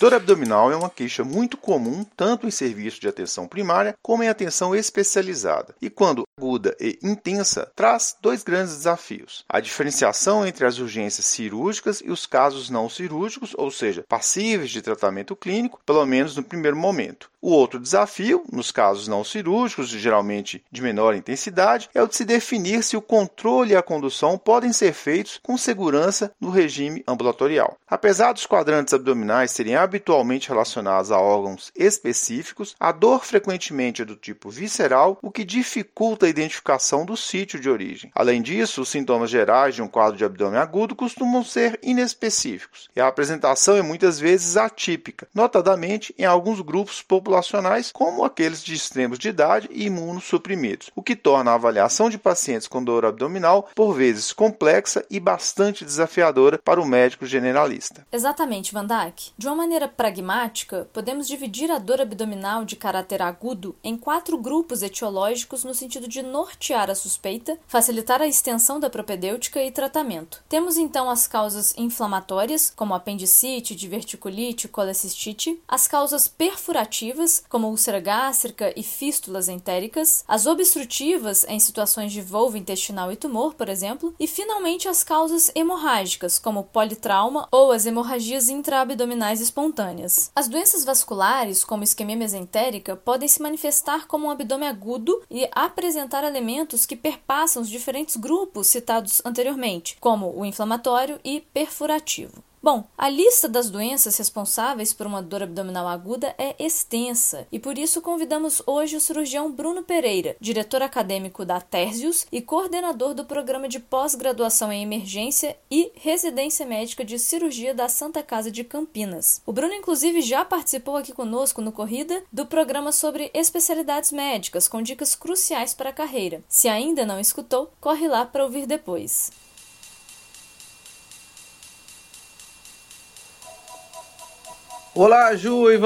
Dor abdominal é uma queixa muito comum tanto em serviço de atenção primária como em atenção especializada. E quando aguda e intensa, traz dois grandes desafios: a diferenciação entre as urgências cirúrgicas e os casos não cirúrgicos, ou seja, passíveis de tratamento clínico, pelo menos no primeiro momento. O outro desafio, nos casos não cirúrgicos, geralmente de menor intensidade, é o de se definir se o controle e a condução podem ser feitos com segurança no regime ambulatorial. Apesar dos quadrantes abdominais serem habitualmente relacionados a órgãos específicos, a dor frequentemente é do tipo visceral, o que dificulta a identificação do sítio de origem. Além disso, os sintomas gerais de um quadro de abdômen agudo costumam ser inespecíficos e a apresentação é muitas vezes atípica, notadamente em alguns grupos populacionais, como aqueles de extremos de idade e imunossuprimidos, o que torna a avaliação de pacientes com dor abdominal por vezes complexa e bastante desafiadora para o médico generalista. Exatamente, Van Dijk. De uma maneira pragmática, podemos dividir a dor abdominal de caráter agudo em quatro grupos etiológicos no sentido de nortear a suspeita, facilitar a extensão da propedêutica e tratamento. Temos então as causas inflamatórias, como apendicite, diverticulite, colecistite, as causas perfurativas como úlcera gástrica e fístulas entéricas, as obstrutivas em situações de volva intestinal e tumor, por exemplo, e finalmente as causas hemorrágicas, como politrauma ou as hemorragias intraabdominais espontâneas. As doenças vasculares, como isquemia mesentérica, podem se manifestar como um abdômen agudo e apresentar elementos que perpassam os diferentes grupos citados anteriormente, como o inflamatório e perfurativo. Bom, a lista das doenças responsáveis por uma dor abdominal aguda é extensa e por isso convidamos hoje o cirurgião Bruno Pereira, diretor acadêmico da Terzius e coordenador do programa de pós-graduação em emergência e residência médica de cirurgia da Santa Casa de Campinas. O Bruno, inclusive, já participou aqui conosco no Corrida do programa sobre especialidades médicas com dicas cruciais para a carreira. Se ainda não escutou, corre lá para ouvir depois. Olá, Ju e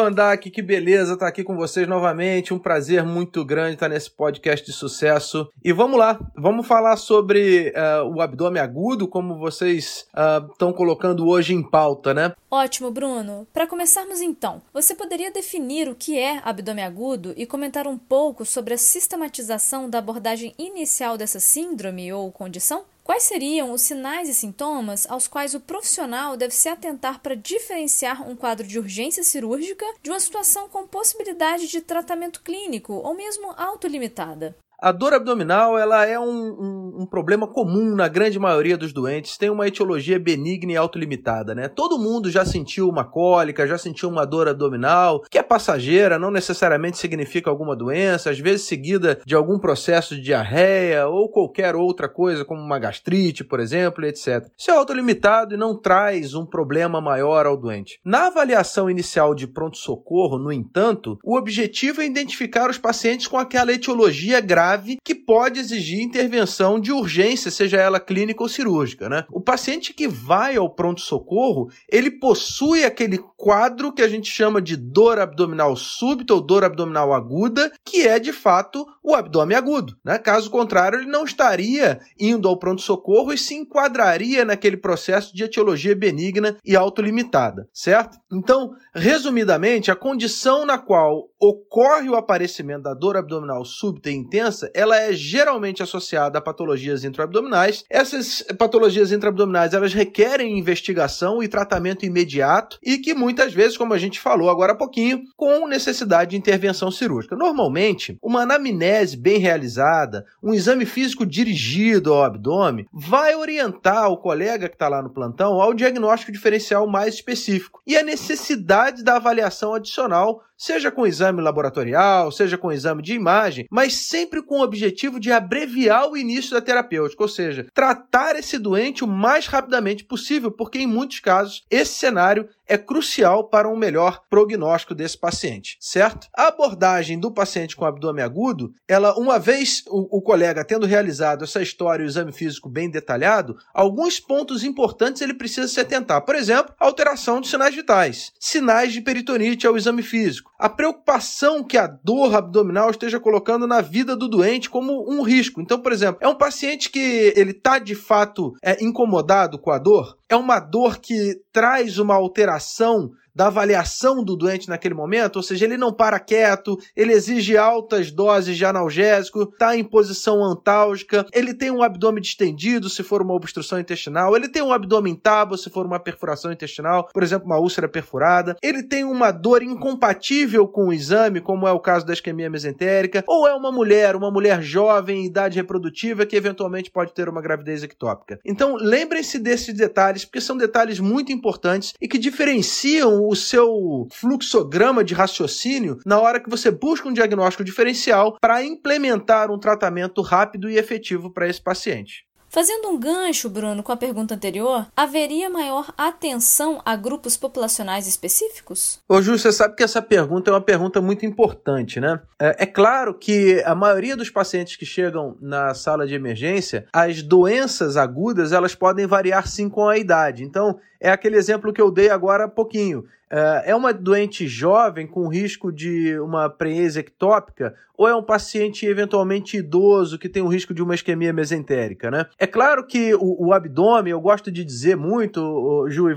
que beleza estar aqui com vocês novamente. Um prazer muito grande estar nesse podcast de sucesso. E vamos lá, vamos falar sobre uh, o abdômen agudo, como vocês estão uh, colocando hoje em pauta, né? Ótimo, Bruno. Para começarmos então, você poderia definir o que é abdômen agudo e comentar um pouco sobre a sistematização da abordagem inicial dessa síndrome ou condição? Quais seriam os sinais e sintomas aos quais o profissional deve se atentar para diferenciar um quadro de urgência cirúrgica de uma situação com possibilidade de tratamento clínico ou mesmo autolimitada? A dor abdominal ela é um, um, um, problema comum na grande maioria dos doentes, tem uma etiologia benigna e autolimitada, né? Todo mundo já sentiu uma cólica, já sentiu uma dor abdominal, que é passageira, não necessariamente significa alguma doença, às vezes seguida de algum processo de diarreia ou qualquer outra coisa, como uma gastrite, por exemplo, etc. Isso é autolimitado e não traz um problema maior ao doente. Na avaliação inicial de pronto-socorro, no entanto, o objetivo é identificar os pacientes com aquela etiologia grave grave que pode exigir intervenção de urgência, seja ela clínica ou cirúrgica. Né? O paciente que vai ao pronto-socorro, ele possui aquele quadro que a gente chama de dor abdominal súbita ou dor abdominal aguda, que é de fato o abdômen agudo. Né? Caso contrário, ele não estaria indo ao pronto-socorro e se enquadraria naquele processo de etiologia benigna e autolimitada, certo? Então, resumidamente, a condição na qual ocorre o aparecimento da dor abdominal súbita e intensa, ela é geralmente associada a patologias intraabdominais. Essas patologias intraabdominais, elas requerem investigação e tratamento imediato e que muitas vezes, como a gente falou agora há pouquinho, com necessidade de intervenção cirúrgica. Normalmente, uma anamnese bem realizada, um exame físico dirigido ao abdômen, vai orientar o colega que está lá no plantão ao diagnóstico diferencial mais específico e a necessidade da avaliação adicional seja com exame laboratorial, seja com exame de imagem, mas sempre com o objetivo de abreviar o início da terapêutica, ou seja, tratar esse doente o mais rapidamente possível, porque em muitos casos esse cenário é crucial para um melhor prognóstico desse paciente, certo? A abordagem do paciente com abdômen agudo, ela, uma vez o, o colega tendo realizado essa história e o exame físico bem detalhado, alguns pontos importantes ele precisa se atentar. Por exemplo, alteração de sinais vitais, sinais de peritonite ao exame físico, a preocupação que a dor abdominal esteja colocando na vida do doente como um risco. Então, por exemplo, é um paciente que ele está de fato é, incomodado com a dor, é uma dor que traz uma alteração ação da avaliação do doente naquele momento, ou seja, ele não para quieto, ele exige altas doses de analgésico, está em posição antálgica, ele tem um abdômen distendido se for uma obstrução intestinal, ele tem um abdômen tábua se for uma perfuração intestinal, por exemplo, uma úlcera perfurada, ele tem uma dor incompatível com o exame, como é o caso da isquemia mesentérica, ou é uma mulher, uma mulher jovem em idade reprodutiva que eventualmente pode ter uma gravidez ectópica. Então, lembrem-se desses detalhes, porque são detalhes muito importantes e que diferenciam o seu fluxograma de raciocínio na hora que você busca um diagnóstico diferencial para implementar um tratamento rápido e efetivo para esse paciente. Fazendo um gancho, Bruno, com a pergunta anterior, haveria maior atenção a grupos populacionais específicos? Ô, Ju, você sabe que essa pergunta é uma pergunta muito importante, né? É, é, claro que a maioria dos pacientes que chegam na sala de emergência, as doenças agudas, elas podem variar sim com a idade. Então, é aquele exemplo que eu dei agora há pouquinho. É, é uma doente jovem com risco de uma prenese ectópica ou é um paciente eventualmente idoso que tem o risco de uma isquemia mesentérica, né? É claro que o, o abdômen, eu gosto de dizer muito, Ju e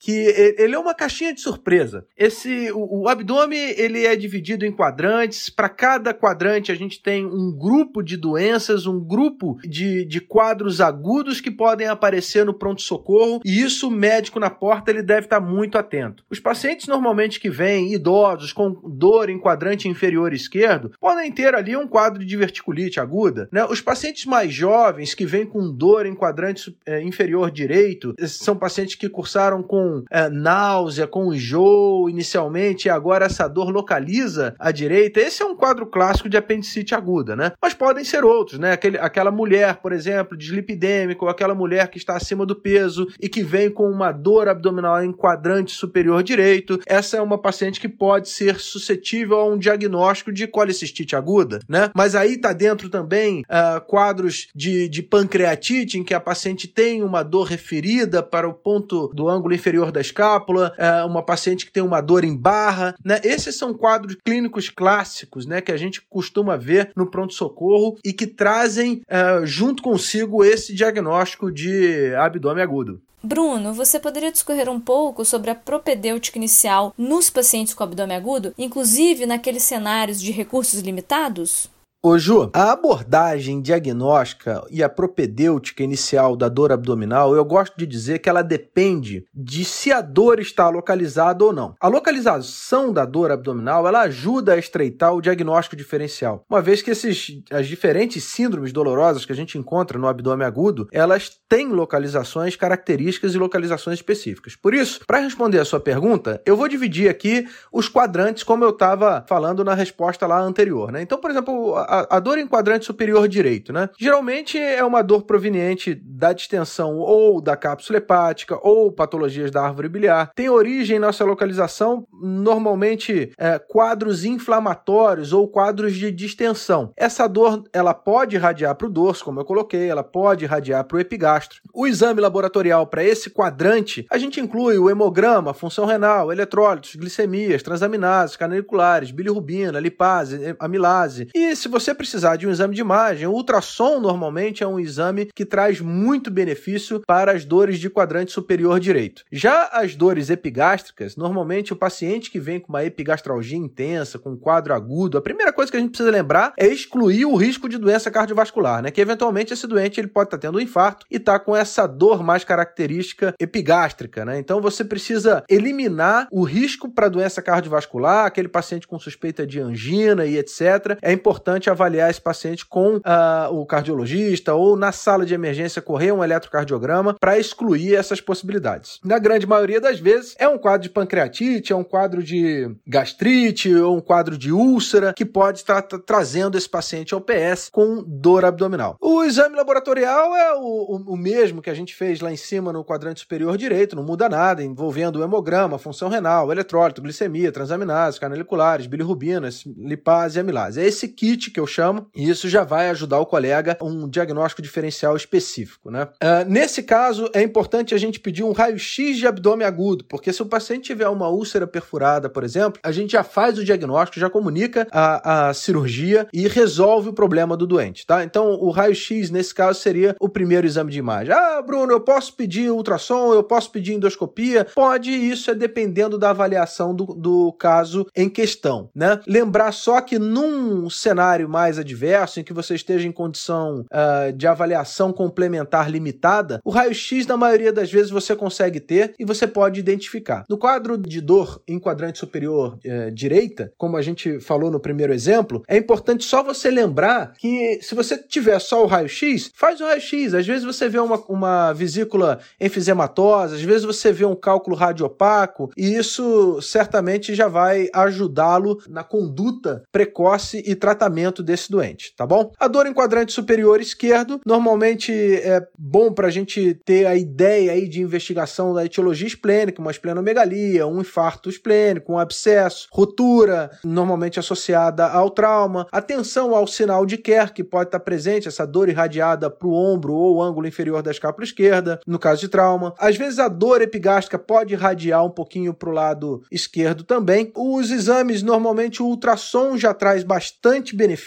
que ele é uma caixinha de surpresa. Esse, o, o abdômen, ele é dividido em quadrantes. Para cada quadrante, a gente tem um grupo de doenças, um grupo de, de quadros agudos que podem aparecer no pronto-socorro, e isso o médico na porta ele deve estar muito atento. Os pacientes normalmente que vêm idosos com dor em quadrante inferior esquerdo podem ter ali um quadro de diverticulite aguda. Né? Os pacientes mais jovens que vêm com dor em quadrante é, inferior direito são pacientes que cursaram com é, náusea, com enjoo inicialmente e agora essa dor localiza a direita. Esse é um quadro clássico de apendicite aguda, né? Mas podem ser outros, né? Aquele, aquela mulher, por exemplo, dislipidêmica ou aquela mulher que está acima do peso e que vem com uma dor abdominal em quadrante superior direito. Essa é uma paciente que pode ser suscetível a um diagnóstico de colicistite aguda, né? Mas aí tá dentro também uh, quadros de, de pancreatite, em que a paciente tem uma dor referida para o ponto do ângulo inferior da escápula, uh, uma paciente que tem uma dor em barra, né? Esses são quadros clínicos clássicos, né? Que a gente costuma ver no pronto-socorro e que trazem uh, junto consigo esse diagnóstico de abdômen agudo. Bruno, você poderia discorrer um pouco sobre a propedêutica inicial nos pacientes com abdômen agudo, inclusive naqueles cenários de recursos limitados? Ô Ju, a abordagem diagnóstica e a propedêutica inicial da dor abdominal, eu gosto de dizer que ela depende de se a dor está localizada ou não. A localização da dor abdominal, ela ajuda a estreitar o diagnóstico diferencial. Uma vez que esses, as diferentes síndromes dolorosas que a gente encontra no abdômen agudo, elas têm localizações características e localizações específicas. Por isso, para responder a sua pergunta, eu vou dividir aqui os quadrantes como eu estava falando na resposta lá anterior. Né? Então, por exemplo, a, a, dor em quadrante superior direito, né? Geralmente é uma dor proveniente da distensão ou da cápsula hepática ou patologias da árvore biliar. Tem origem nossa localização normalmente é, quadros inflamatórios ou quadros de distensão. Essa dor ela pode irradiar para o dorso, como eu coloquei, ela pode irradiar para o epigastro. O exame laboratorial para esse quadrante, a gente inclui o hemograma, função renal, eletrólitos, glicemias, transaminases, canaliculares, bilirrubina, lipase, amilase. E se você você precisar de um exame de imagem, o ultrassom normalmente é um exame que traz muito benefício para as dores de quadrante superior direito. Já as dores epigástricas, normalmente o paciente que vem com uma epigastralgia intensa, com um quadro agudo, a primeira coisa que a gente precisa lembrar é excluir o risco de doença cardiovascular, né? Que eventualmente esse doente ele pode estar tendo um infarto e tá com essa dor mais característica epigástrica, né? Então você precisa eliminar o risco para doença cardiovascular, aquele paciente com suspeita de angina e etc. É importante avaliar esse paciente com uh, o cardiologista ou na sala de emergência correr um eletrocardiograma para excluir essas possibilidades. Na grande maioria das vezes, é um quadro de pancreatite, é um quadro de gastrite ou um quadro de úlcera que pode estar trazendo esse paciente ao PS com dor abdominal. O exame laboratorial é o, o, o mesmo que a gente fez lá em cima no quadrante superior direito, não muda nada, envolvendo o hemograma, função renal, eletrólito, glicemia, transaminase, canaliculares, bilirrubinas, lipase e amilase. É esse kit que eu chamo, e isso já vai ajudar o colega um diagnóstico diferencial específico, né? Uh, nesse caso, é importante a gente pedir um raio-x de abdômen agudo, porque se o paciente tiver uma úlcera perfurada, por exemplo, a gente já faz o diagnóstico, já comunica a, a cirurgia e resolve o problema do doente, tá? Então, o raio-x, nesse caso, seria o primeiro exame de imagem. Ah, Bruno, eu posso pedir ultrassom, eu posso pedir endoscopia? Pode, isso é dependendo da avaliação do, do caso em questão, né? Lembrar só que num cenário mais adverso, em que você esteja em condição uh, de avaliação complementar limitada, o raio-x, na maioria das vezes, você consegue ter e você pode identificar. No quadro de dor em quadrante superior uh, direita, como a gente falou no primeiro exemplo, é importante só você lembrar que se você tiver só o raio-x, faz o raio-x. Às vezes você vê uma, uma vesícula enfisematosa, às vezes você vê um cálculo radiopaco, e isso certamente já vai ajudá-lo na conduta precoce e tratamento desse doente, tá bom? A dor em quadrante superior esquerdo, normalmente é bom para a gente ter a ideia aí de investigação da etiologia esplênica, uma esplenomegalia, um infarto esplênico, um abscesso, ruptura, normalmente associada ao trauma, atenção ao sinal de Kerr, que pode estar presente, essa dor irradiada para o ombro ou ângulo inferior da escápula esquerda, no caso de trauma. Às vezes a dor epigástrica pode irradiar um pouquinho para o lado esquerdo também. Os exames, normalmente o ultrassom já traz bastante benefício,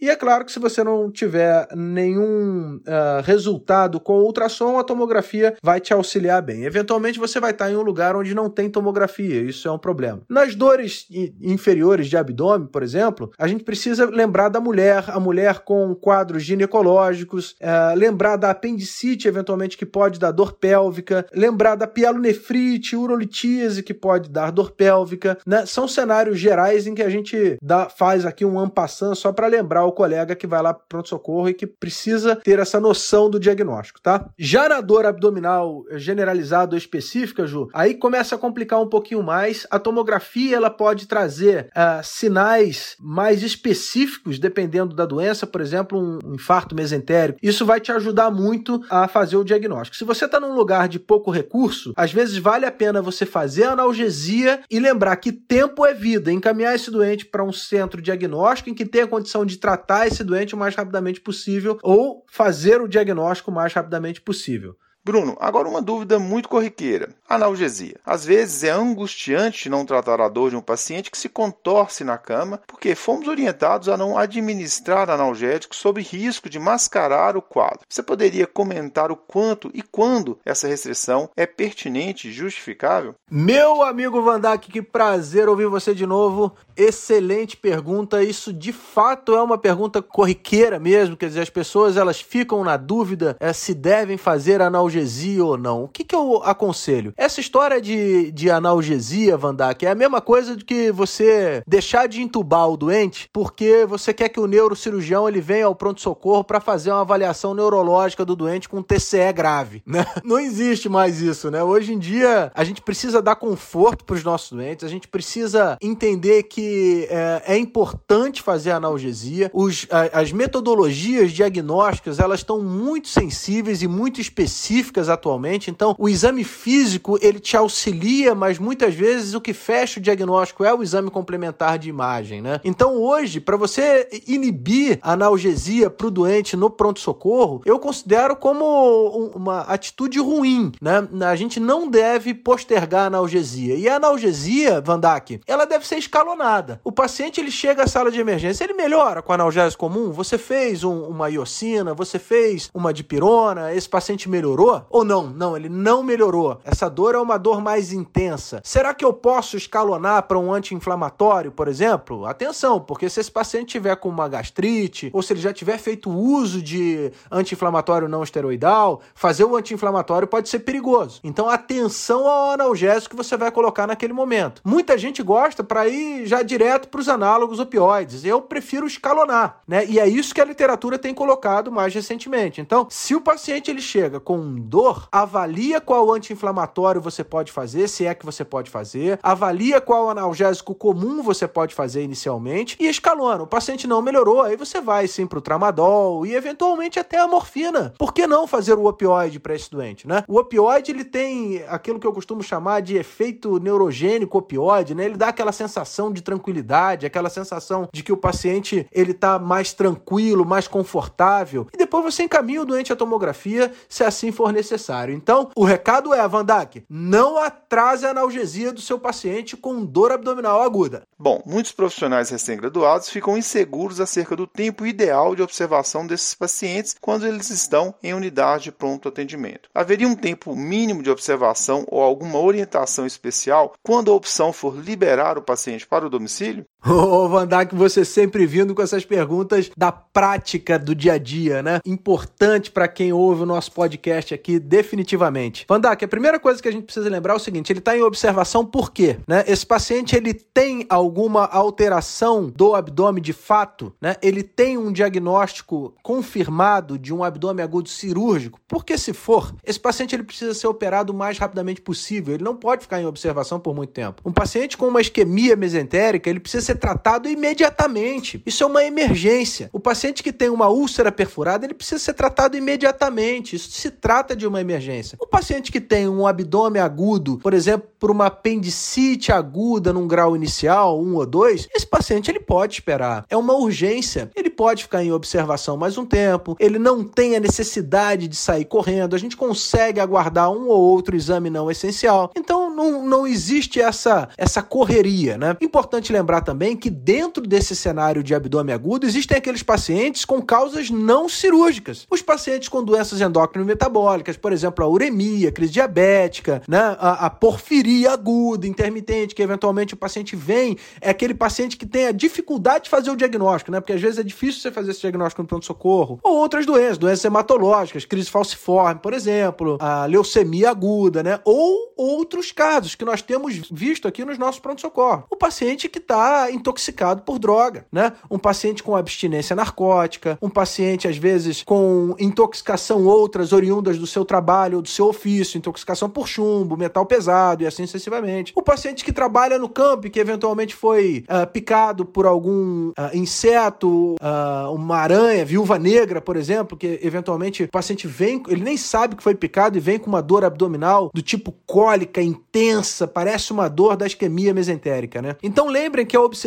e é claro que se você não tiver nenhum uh, resultado com ultrassom, a tomografia vai te auxiliar bem. Eventualmente você vai estar em um lugar onde não tem tomografia, isso é um problema. Nas dores inferiores de abdômen, por exemplo, a gente precisa lembrar da mulher, a mulher com quadros ginecológicos, uh, lembrar da apendicite, eventualmente, que pode dar dor pélvica, lembrar da pielonefrite, urolitise, que pode dar dor pélvica, né? São cenários gerais em que a gente dá, faz aqui um ampassant só para lembrar o colega que vai lá pronto-socorro e que precisa ter essa noção do diagnóstico, tá? Já na dor abdominal generalizada ou específica, Ju, aí começa a complicar um pouquinho mais. A tomografia ela pode trazer uh, sinais mais específicos dependendo da doença, por exemplo, um infarto mesentérico. Isso vai te ajudar muito a fazer o diagnóstico. Se você está num lugar de pouco recurso, às vezes vale a pena você fazer a analgesia e lembrar que tempo é vida, encaminhar esse doente para um centro diagnóstico em que tenha condição de tratar esse doente o mais rapidamente possível ou fazer o diagnóstico o mais rapidamente possível. Bruno, agora uma dúvida muito corriqueira: analgesia. Às vezes é angustiante não tratar a dor de um paciente que se contorce na cama, porque fomos orientados a não administrar analgésicos sob risco de mascarar o quadro. Você poderia comentar o quanto e quando essa restrição é pertinente e justificável? Meu amigo Vandak, que prazer ouvir você de novo. Excelente pergunta. Isso de fato é uma pergunta corriqueira mesmo, quer dizer, as pessoas elas ficam na dúvida é, se devem fazer analgesia analgesia ou não. O que, que eu aconselho? Essa história de, de analgesia, Vandak, é a mesma coisa do que você deixar de entubar o doente porque você quer que o neurocirurgião ele venha ao pronto-socorro para fazer uma avaliação neurológica do doente com TCE grave, né? Não existe mais isso, né? Hoje em dia, a gente precisa dar conforto para os nossos doentes, a gente precisa entender que é, é importante fazer analgesia. Os, a, as metodologias diagnósticas, elas estão muito sensíveis e muito específicas específicas atualmente. Então, o exame físico ele te auxilia, mas muitas vezes o que fecha o diagnóstico é o exame complementar de imagem, né? Então, hoje, para você inibir a analgesia para o doente no pronto-socorro, eu considero como uma atitude ruim, né? A gente não deve postergar a analgesia. E a analgesia, Vandak, ela deve ser escalonada. O paciente ele chega à sala de emergência, ele melhora com analgésico comum. Você fez um, uma iocina, você fez uma dipirona, esse paciente melhorou ou não? Não, ele não melhorou. Essa dor é uma dor mais intensa. Será que eu posso escalonar para um anti-inflamatório, por exemplo? Atenção, porque se esse paciente tiver com uma gastrite ou se ele já tiver feito uso de anti-inflamatório não esteroidal, fazer o anti-inflamatório pode ser perigoso. Então, atenção ao analgésico que você vai colocar naquele momento. Muita gente gosta para ir já direto para os análogos opioides. Eu prefiro escalonar, né? E é isso que a literatura tem colocado mais recentemente. Então, se o paciente ele chega com dor, avalia qual anti-inflamatório você pode fazer, se é que você pode fazer, avalia qual analgésico comum você pode fazer inicialmente e escalona. O paciente não melhorou, aí você vai sim para o tramadol e eventualmente até a morfina. Por que não fazer o opioide para esse doente, né? O opioide ele tem aquilo que eu costumo chamar de efeito neurogênico opioide, né? Ele dá aquela sensação de tranquilidade, aquela sensação de que o paciente ele tá mais tranquilo, mais confortável. E depois você encaminha o doente à tomografia, se assim for necessário. Então, o recado é, Vandak, não atrase a analgesia do seu paciente com dor abdominal aguda. Bom, muitos profissionais recém-graduados ficam inseguros acerca do tempo ideal de observação desses pacientes quando eles estão em unidade de pronto atendimento. Haveria um tempo mínimo de observação ou alguma orientação especial quando a opção for liberar o paciente para o domicílio? Ô, oh, você sempre vindo com essas perguntas da prática do dia a dia, né? Importante para quem ouve o nosso podcast aqui, definitivamente. Vandak, a primeira coisa que a gente precisa lembrar é o seguinte: ele está em observação por quê? Né? Esse paciente ele tem alguma alteração do abdômen de fato, né? Ele tem um diagnóstico confirmado de um abdômen agudo cirúrgico? Porque se for, esse paciente ele precisa ser operado o mais rapidamente possível. Ele não pode ficar em observação por muito tempo. Um paciente com uma isquemia mesentérica, ele precisa ser tratado imediatamente. Isso é uma emergência. O paciente que tem uma úlcera perfurada, ele precisa ser tratado imediatamente. Isso se trata de uma emergência. O paciente que tem um abdômen agudo, por exemplo, por uma apendicite aguda num grau inicial, um ou dois, esse paciente ele pode esperar. É uma urgência. Ele pode ficar em observação mais um tempo. Ele não tem a necessidade de sair correndo. A gente consegue aguardar um ou outro exame não essencial. Então não, não existe essa, essa correria, né? Importante lembrar também também que dentro desse cenário de abdômen agudo existem aqueles pacientes com causas não cirúrgicas. Os pacientes com doenças endócrino-metabólicas, por exemplo, a uremia, a crise diabética, né, a, a porfiria aguda, intermitente, que eventualmente o paciente vem, é aquele paciente que tem a dificuldade de fazer o diagnóstico, né? Porque às vezes é difícil você fazer esse diagnóstico no pronto-socorro. Ou outras doenças, doenças hematológicas, crise falciforme, por exemplo, a leucemia aguda, né? Ou outros casos que nós temos visto aqui nos nossos pronto-socorro. O paciente que está intoxicado por droga, né? Um paciente com abstinência narcótica, um paciente, às vezes, com intoxicação outras oriundas do seu trabalho ou do seu ofício, intoxicação por chumbo, metal pesado e assim sucessivamente. O paciente que trabalha no campo e que eventualmente foi uh, picado por algum uh, inseto, uh, uma aranha, viúva negra, por exemplo, que eventualmente o paciente vem, ele nem sabe que foi picado e vem com uma dor abdominal do tipo cólica intensa, parece uma dor da isquemia mesentérica, né? Então lembrem que a observação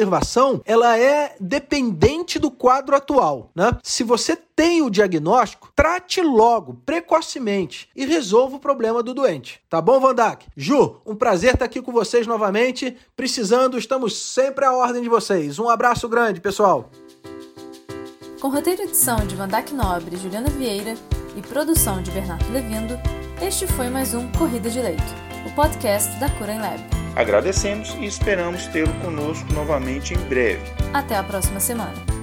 ela é dependente do quadro atual. Né? Se você tem o diagnóstico, trate logo, precocemente, e resolva o problema do doente. Tá bom, Vandak? Ju, um prazer estar aqui com vocês novamente. Precisando, estamos sempre à ordem de vocês. Um abraço grande, pessoal. Com roteiro e edição de Vandak Nobre Juliana Vieira e produção de Bernardo Levindo, este foi mais um Corrida de Leito, o podcast da Cura em Lab. Agradecemos e esperamos tê-lo conosco novamente em breve. Até a próxima semana.